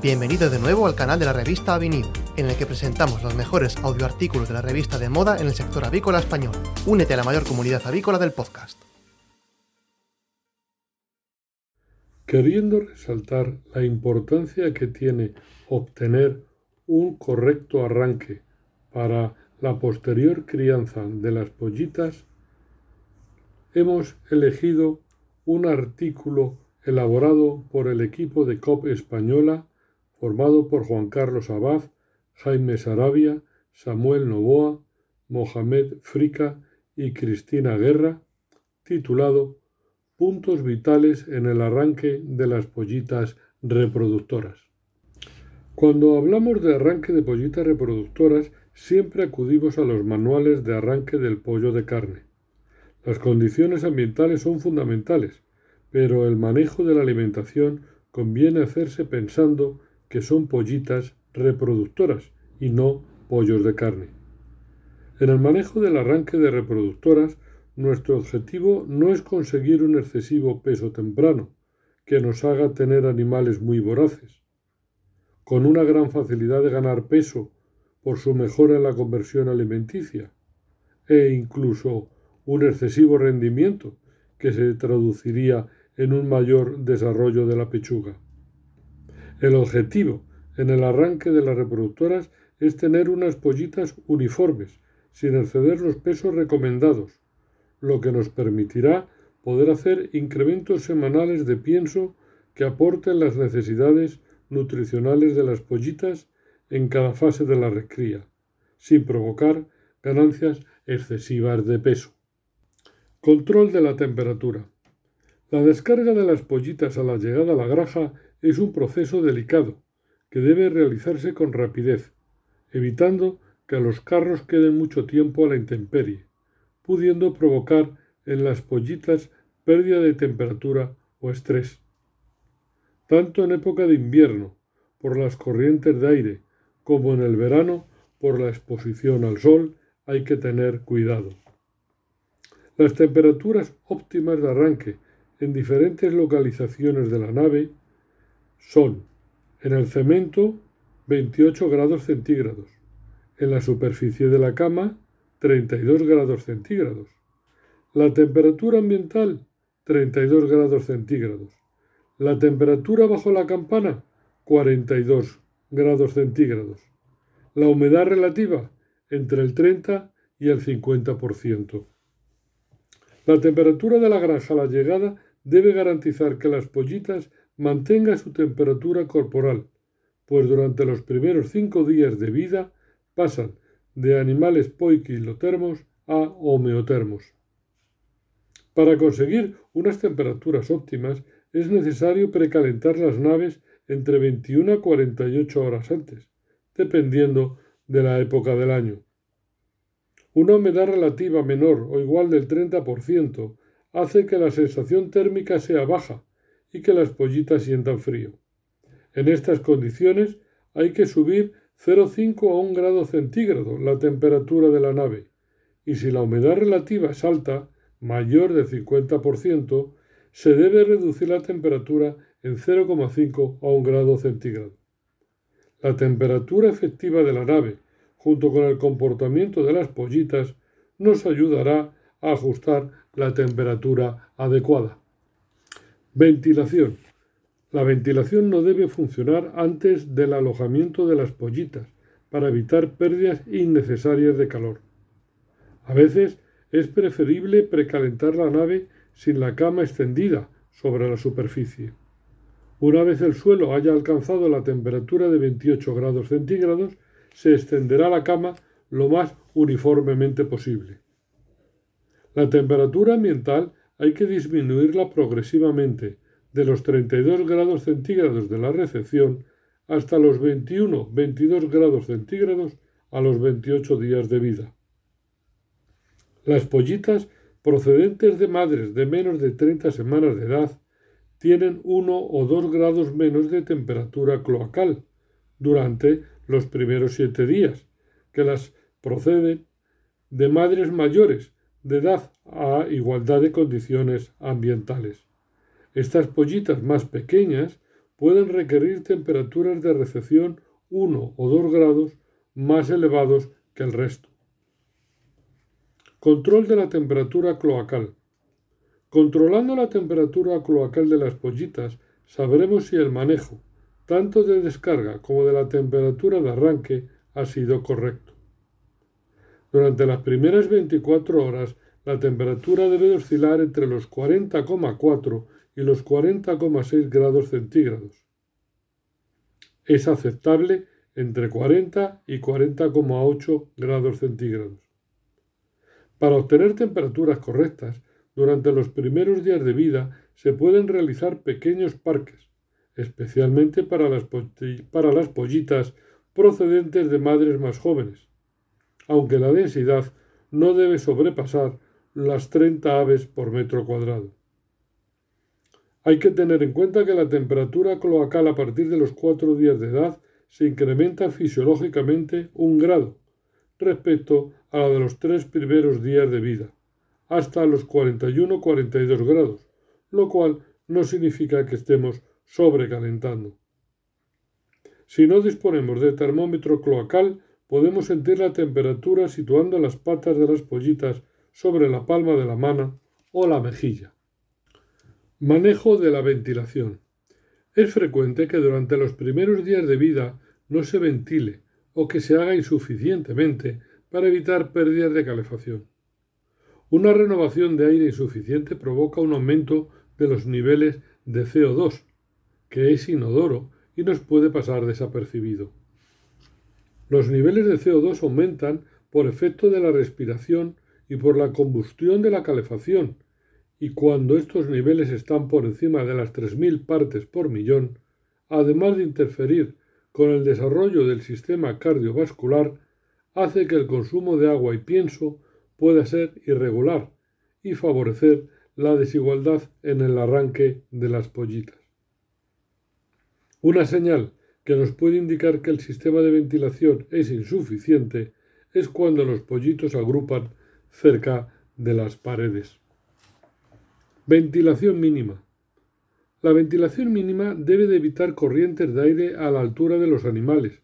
Bienvenido de nuevo al canal de la revista Avenida, en el que presentamos los mejores audioartículos de la revista de moda en el sector avícola español. Únete a la mayor comunidad avícola del podcast. Queriendo resaltar la importancia que tiene obtener un correcto arranque para la posterior crianza de las pollitas, hemos elegido un artículo elaborado por el equipo de COP española formado por Juan Carlos Abad, Jaime Sarabia, Samuel Novoa, Mohamed Frica y Cristina Guerra, titulado Puntos vitales en el arranque de las pollitas reproductoras. Cuando hablamos de arranque de pollitas reproductoras, siempre acudimos a los manuales de arranque del pollo de carne. Las condiciones ambientales son fundamentales, pero el manejo de la alimentación conviene hacerse pensando que son pollitas reproductoras y no pollos de carne. En el manejo del arranque de reproductoras, nuestro objetivo no es conseguir un excesivo peso temprano, que nos haga tener animales muy voraces. Con una gran facilidad de ganar peso por su mejora en la conversión alimenticia, e incluso un excesivo rendimiento que se traduciría en un mayor desarrollo de la pechuga. El objetivo en el arranque de las reproductoras es tener unas pollitas uniformes, sin exceder los pesos recomendados, lo que nos permitirá poder hacer incrementos semanales de pienso que aporten las necesidades nutricionales de las pollitas en cada fase de la recría, sin provocar ganancias excesivas de peso. Control de la temperatura. La descarga de las pollitas a la llegada a la granja es un proceso delicado que debe realizarse con rapidez, evitando que los carros queden mucho tiempo a la intemperie, pudiendo provocar en las pollitas pérdida de temperatura o estrés. Tanto en época de invierno, por las corrientes de aire, como en el verano, por la exposición al sol, hay que tener cuidado. Las temperaturas óptimas de arranque en diferentes localizaciones de la nave son en el cemento 28 grados centígrados, en la superficie de la cama 32 grados centígrados, la temperatura ambiental 32 grados centígrados, la temperatura bajo la campana 42 grados centígrados, la humedad relativa entre el 30 y el 50%. La temperatura de la granja a la llegada debe garantizar que las pollitas mantengan su temperatura corporal, pues durante los primeros cinco días de vida pasan de animales poiquilotermos a homeotermos. Para conseguir unas temperaturas óptimas es necesario precalentar las naves entre 21 a 48 horas antes, dependiendo de la época del año. Una humedad relativa menor o igual del 30% hace que la sensación térmica sea baja y que las pollitas sientan frío. En estas condiciones hay que subir 0,5 a 1 grado centígrado la temperatura de la nave, y si la humedad relativa es alta, mayor del 50%, se debe reducir la temperatura en 0,5 a 1 grado centígrado. La temperatura efectiva de la nave, junto con el comportamiento de las pollitas, nos ayudará a ajustar la temperatura adecuada. Ventilación. La ventilación no debe funcionar antes del alojamiento de las pollitas para evitar pérdidas innecesarias de calor. A veces es preferible precalentar la nave sin la cama extendida sobre la superficie. Una vez el suelo haya alcanzado la temperatura de 28 grados centígrados, se extenderá la cama lo más uniformemente posible. La temperatura ambiental hay que disminuirla progresivamente de los 32 grados centígrados de la recepción hasta los 21-22 grados centígrados a los 28 días de vida. Las pollitas procedentes de madres de menos de 30 semanas de edad tienen 1 o 2 grados menos de temperatura cloacal durante los primeros 7 días que las proceden de madres mayores de edad a igualdad de condiciones ambientales. Estas pollitas más pequeñas pueden requerir temperaturas de recepción 1 o 2 grados más elevados que el resto. Control de la temperatura cloacal. Controlando la temperatura cloacal de las pollitas, sabremos si el manejo, tanto de descarga como de la temperatura de arranque, ha sido correcto. Durante las primeras 24 horas, la temperatura debe oscilar entre los 40,4 y los 40,6 grados centígrados. Es aceptable entre 40 y 40,8 grados centígrados. Para obtener temperaturas correctas, durante los primeros días de vida se pueden realizar pequeños parques, especialmente para las, para las pollitas procedentes de madres más jóvenes, aunque la densidad no debe sobrepasar las 30 aves por metro cuadrado. Hay que tener en cuenta que la temperatura cloacal a partir de los cuatro días de edad se incrementa fisiológicamente un grado respecto a la de los tres primeros días de vida, hasta los 41-42 grados, lo cual no significa que estemos sobrecalentando. Si no disponemos de termómetro cloacal, podemos sentir la temperatura situando las patas de las pollitas sobre la palma de la mano o la mejilla. Manejo de la ventilación. Es frecuente que durante los primeros días de vida no se ventile o que se haga insuficientemente para evitar pérdidas de calefacción. Una renovación de aire insuficiente provoca un aumento de los niveles de CO2, que es inodoro y nos puede pasar desapercibido. Los niveles de CO2 aumentan por efecto de la respiración y por la combustión de la calefacción, y cuando estos niveles están por encima de las 3.000 partes por millón, además de interferir con el desarrollo del sistema cardiovascular, hace que el consumo de agua y pienso pueda ser irregular y favorecer la desigualdad en el arranque de las pollitas. Una señal que nos puede indicar que el sistema de ventilación es insuficiente es cuando los pollitos agrupan cerca de las paredes. Ventilación mínima. La ventilación mínima debe de evitar corrientes de aire a la altura de los animales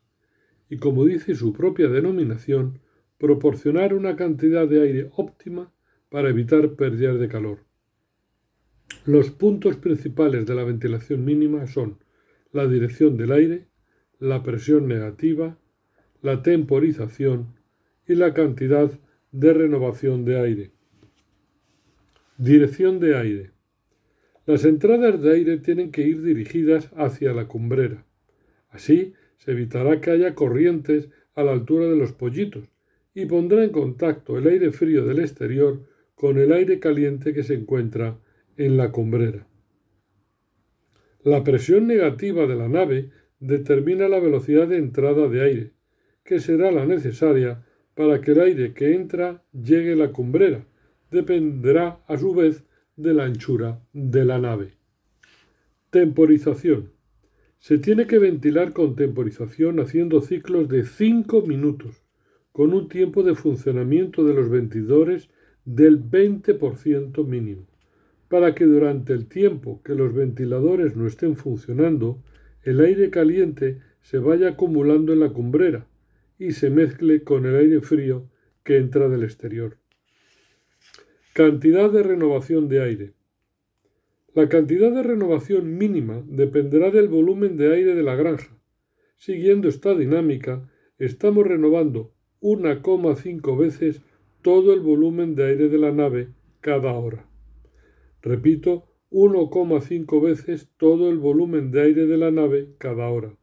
y, como dice su propia denominación, proporcionar una cantidad de aire óptima para evitar pérdidas de calor. Los puntos principales de la ventilación mínima son la dirección del aire, la presión negativa, la temporización y la cantidad de renovación de aire. Dirección de aire. Las entradas de aire tienen que ir dirigidas hacia la cumbrera. Así se evitará que haya corrientes a la altura de los pollitos y pondrá en contacto el aire frío del exterior con el aire caliente que se encuentra en la cumbrera. La presión negativa de la nave determina la velocidad de entrada de aire, que será la necesaria para que el aire que entra llegue a la cumbrera. Dependerá, a su vez, de la anchura de la nave. Temporización. Se tiene que ventilar con temporización haciendo ciclos de 5 minutos con un tiempo de funcionamiento de los ventidores del 20% mínimo, para que durante el tiempo que los ventiladores no estén funcionando, el aire caliente se vaya acumulando en la cumbrera y se mezcle con el aire frío que entra del exterior. Cantidad de renovación de aire. La cantidad de renovación mínima dependerá del volumen de aire de la granja. Siguiendo esta dinámica, estamos renovando 1,5 veces todo el volumen de aire de la nave cada hora. Repito, 1,5 veces todo el volumen de aire de la nave cada hora.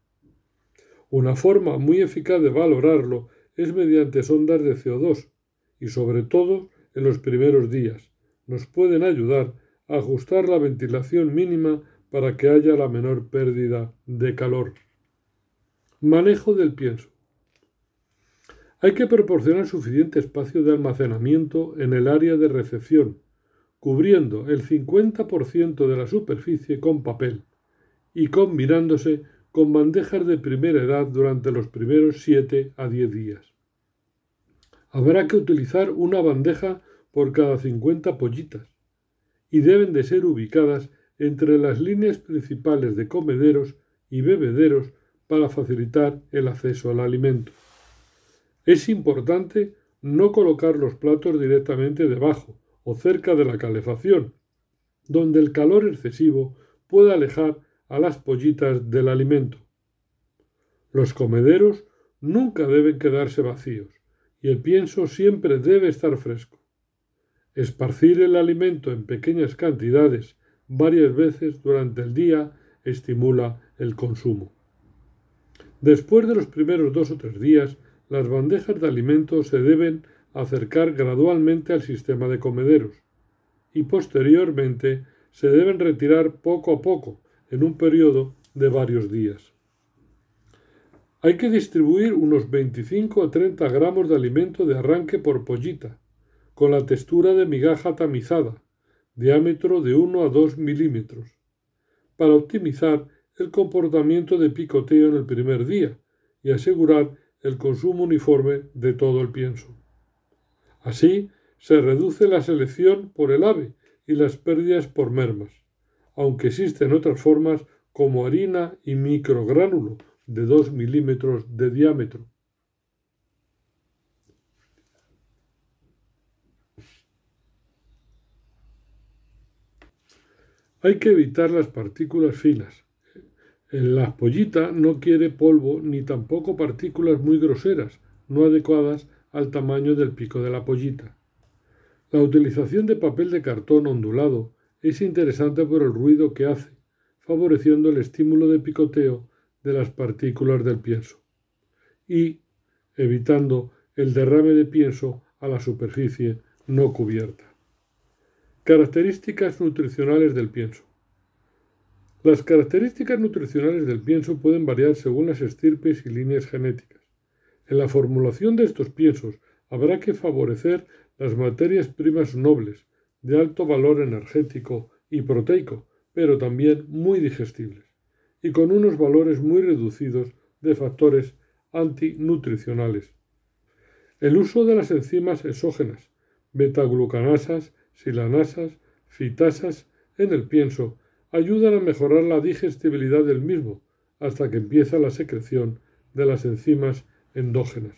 Una forma muy eficaz de valorarlo es mediante sondas de CO2 y sobre todo en los primeros días. Nos pueden ayudar a ajustar la ventilación mínima para que haya la menor pérdida de calor. Manejo del pienso. Hay que proporcionar suficiente espacio de almacenamiento en el área de recepción, cubriendo el 50% de la superficie con papel y combinándose con bandejas de primera edad durante los primeros 7 a 10 días. Habrá que utilizar una bandeja por cada 50 pollitas y deben de ser ubicadas entre las líneas principales de comederos y bebederos para facilitar el acceso al alimento. Es importante no colocar los platos directamente debajo o cerca de la calefacción, donde el calor excesivo puede alejar a las pollitas del alimento. Los comederos nunca deben quedarse vacíos y el pienso siempre debe estar fresco. Esparcir el alimento en pequeñas cantidades varias veces durante el día estimula el consumo. Después de los primeros dos o tres días, las bandejas de alimentos se deben acercar gradualmente al sistema de comederos y posteriormente se deben retirar poco a poco en un periodo de varios días. Hay que distribuir unos 25 a 30 gramos de alimento de arranque por pollita, con la textura de migaja tamizada, diámetro de 1 a 2 milímetros, para optimizar el comportamiento de picoteo en el primer día y asegurar el consumo uniforme de todo el pienso. Así se reduce la selección por el ave y las pérdidas por mermas, aunque existen otras formas como harina y microgránulo de 2 milímetros de diámetro. Hay que evitar las partículas finas. La pollita no quiere polvo ni tampoco partículas muy groseras, no adecuadas al tamaño del pico de la pollita. La utilización de papel de cartón ondulado es interesante por el ruido que hace, favoreciendo el estímulo de picoteo de las partículas del pienso y evitando el derrame de pienso a la superficie no cubierta. Características nutricionales del pienso. Las características nutricionales del pienso pueden variar según las estirpes y líneas genéticas. En la formulación de estos piensos habrá que favorecer las materias primas nobles, de alto valor energético y proteico, pero también muy digestibles, y con unos valores muy reducidos de factores antinutricionales. El uso de las enzimas exógenas, betaglucanasas, silanasas, fitasas en el pienso ayudan a mejorar la digestibilidad del mismo hasta que empieza la secreción de las enzimas endógenas.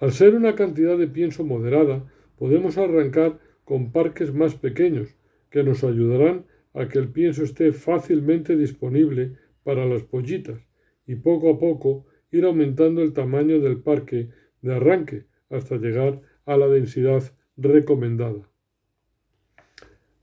Al ser una cantidad de pienso moderada, podemos arrancar con parques más pequeños que nos ayudarán a que el pienso esté fácilmente disponible para las pollitas y poco a poco ir aumentando el tamaño del parque de arranque hasta llegar a la densidad recomendada.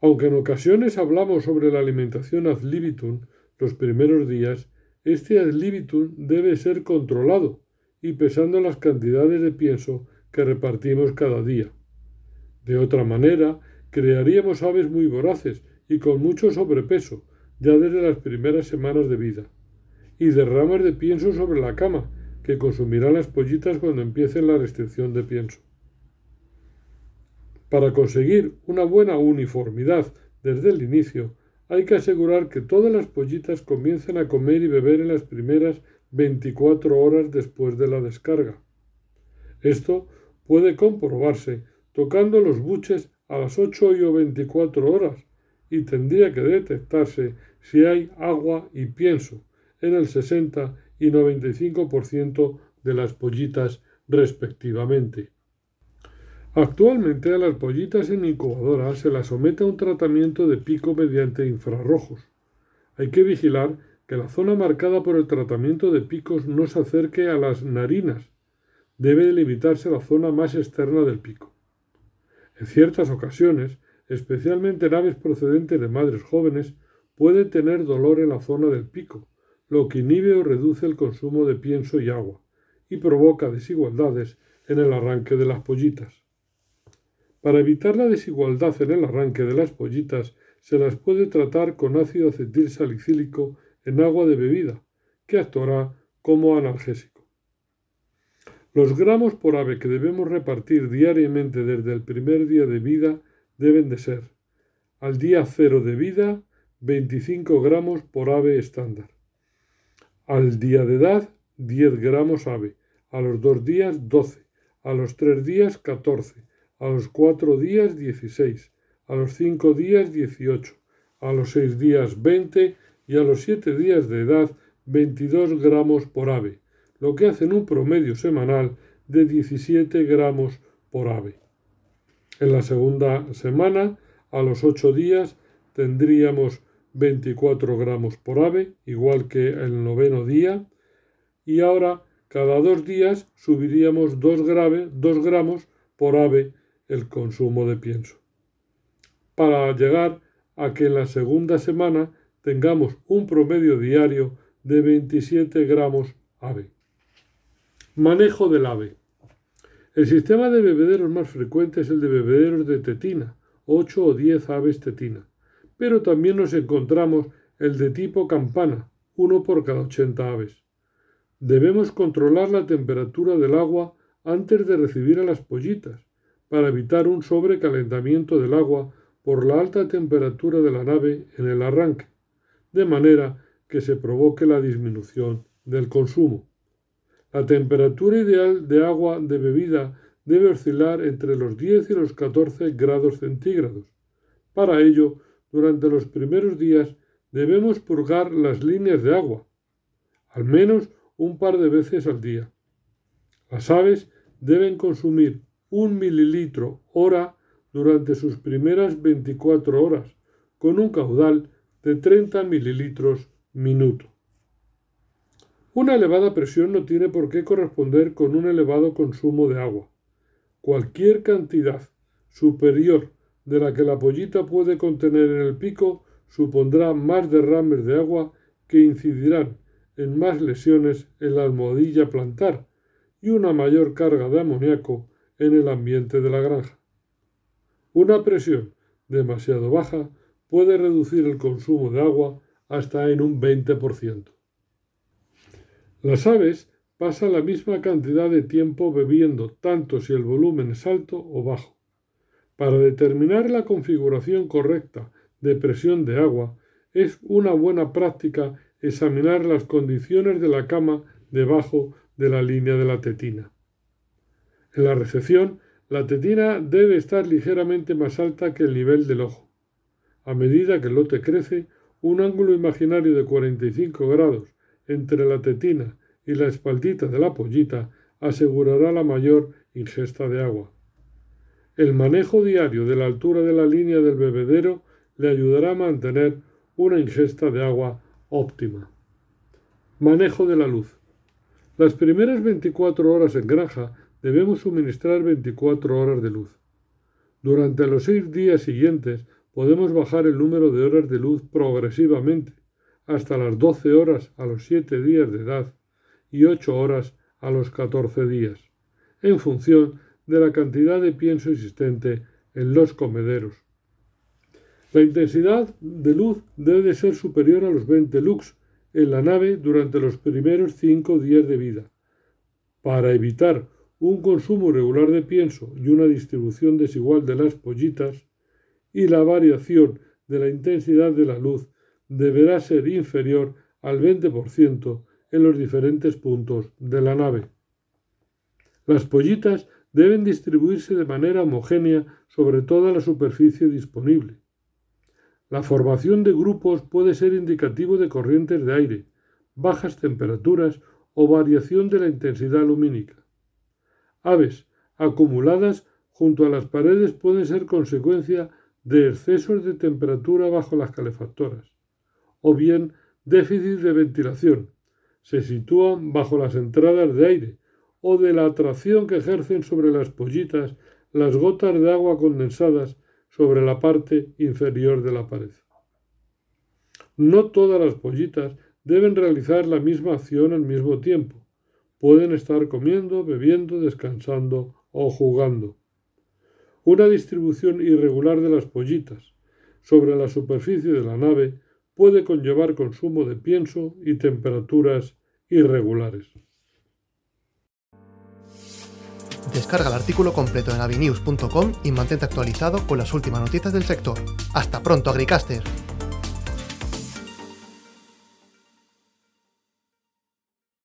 Aunque en ocasiones hablamos sobre la alimentación ad libitum los primeros días, este ad libitum debe ser controlado y pesando las cantidades de pienso que repartimos cada día. De otra manera, crearíamos aves muy voraces y con mucho sobrepeso, ya desde las primeras semanas de vida, y derramas de pienso sobre la cama, que consumirán las pollitas cuando empiecen la restricción de pienso. Para conseguir una buena uniformidad desde el inicio, hay que asegurar que todas las pollitas comiencen a comer y beber en las primeras 24 horas después de la descarga. Esto puede comprobarse tocando los buches a las 8 o 24 horas y tendría que detectarse si hay agua y pienso en el 60 y 95% de las pollitas respectivamente. Actualmente a las pollitas en incubadora se las somete a un tratamiento de pico mediante infrarrojos. Hay que vigilar que la zona marcada por el tratamiento de picos no se acerque a las narinas. Debe limitarse la zona más externa del pico. En ciertas ocasiones, especialmente en aves procedentes de madres jóvenes, puede tener dolor en la zona del pico, lo que inhibe o reduce el consumo de pienso y agua, y provoca desigualdades en el arranque de las pollitas. Para evitar la desigualdad en el arranque de las pollitas, se las puede tratar con ácido acetil salicílico en agua de bebida, que actuará como analgésico. Los gramos por ave que debemos repartir diariamente desde el primer día de vida deben de ser al día cero de vida 25 gramos por ave estándar, al día de edad 10 gramos ave, a los dos días 12, a los tres días 14, a los cuatro días 16, a los cinco días 18, a los seis días 20 y a los 7 días de edad 22 gramos por ave, lo que hace un promedio semanal de 17 gramos por ave. En la segunda semana, a los 8 días, tendríamos 24 gramos por ave, igual que el noveno día, y ahora cada dos días subiríamos 2, gramos por ave el consumo de pienso. Para llegar a que en la segunda semana tengamos un promedio diario de 27 gramos ave. Manejo del ave. El sistema de bebederos más frecuente es el de bebederos de tetina, 8 o 10 aves tetina, pero también nos encontramos el de tipo campana, uno por cada 80 aves. Debemos controlar la temperatura del agua antes de recibir a las pollitas, para evitar un sobrecalentamiento del agua por la alta temperatura de la nave en el arranque, de manera que se provoque la disminución del consumo. La temperatura ideal de agua de bebida debe oscilar entre los 10 y los 14 grados centígrados. Para ello, durante los primeros días debemos purgar las líneas de agua, al menos un par de veces al día. Las aves deben consumir un mililitro hora durante sus primeras 24 horas, con un caudal de 30 mililitros minuto. Una elevada presión no tiene por qué corresponder con un elevado consumo de agua. Cualquier cantidad superior de la que la pollita puede contener en el pico supondrá más derrames de agua que incidirán en más lesiones en la almohadilla plantar y una mayor carga de amoníaco en el ambiente de la granja. Una presión demasiado baja puede reducir el consumo de agua hasta en un 20%. Las aves pasan la misma cantidad de tiempo bebiendo, tanto si el volumen es alto o bajo. Para determinar la configuración correcta de presión de agua, es una buena práctica examinar las condiciones de la cama debajo de la línea de la tetina. En la recepción, la tetina debe estar ligeramente más alta que el nivel del ojo. A medida que el lote crece, un ángulo imaginario de 45 grados entre la tetina y la espaldita de la pollita asegurará la mayor ingesta de agua. El manejo diario de la altura de la línea del bebedero le ayudará a mantener una ingesta de agua óptima. Manejo de la luz. Las primeras 24 horas en granja debemos suministrar 24 horas de luz. Durante los seis días siguientes podemos bajar el número de horas de luz progresivamente hasta las 12 horas a los 7 días de edad y 8 horas a los 14 días, en función de la cantidad de pienso existente en los comederos. La intensidad de luz debe ser superior a los 20 lux en la nave durante los primeros 5 días de vida. Para evitar un consumo regular de pienso y una distribución desigual de las pollitas, y la variación de la intensidad de la luz deberá ser inferior al 20% en los diferentes puntos de la nave. Las pollitas deben distribuirse de manera homogénea sobre toda la superficie disponible. La formación de grupos puede ser indicativo de corrientes de aire, bajas temperaturas o variación de la intensidad lumínica. Aves acumuladas junto a las paredes pueden ser consecuencia de excesos de temperatura bajo las calefactoras, o bien déficit de ventilación, se sitúan bajo las entradas de aire, o de la atracción que ejercen sobre las pollitas las gotas de agua condensadas sobre la parte inferior de la pared. No todas las pollitas deben realizar la misma acción al mismo tiempo. Pueden estar comiendo, bebiendo, descansando o jugando una distribución irregular de las pollitas sobre la superficie de la nave puede conllevar consumo de pienso y temperaturas irregulares. Descarga el artículo completo en avinews.com y mantente actualizado con las últimas noticias del sector. Hasta pronto, Agricaster.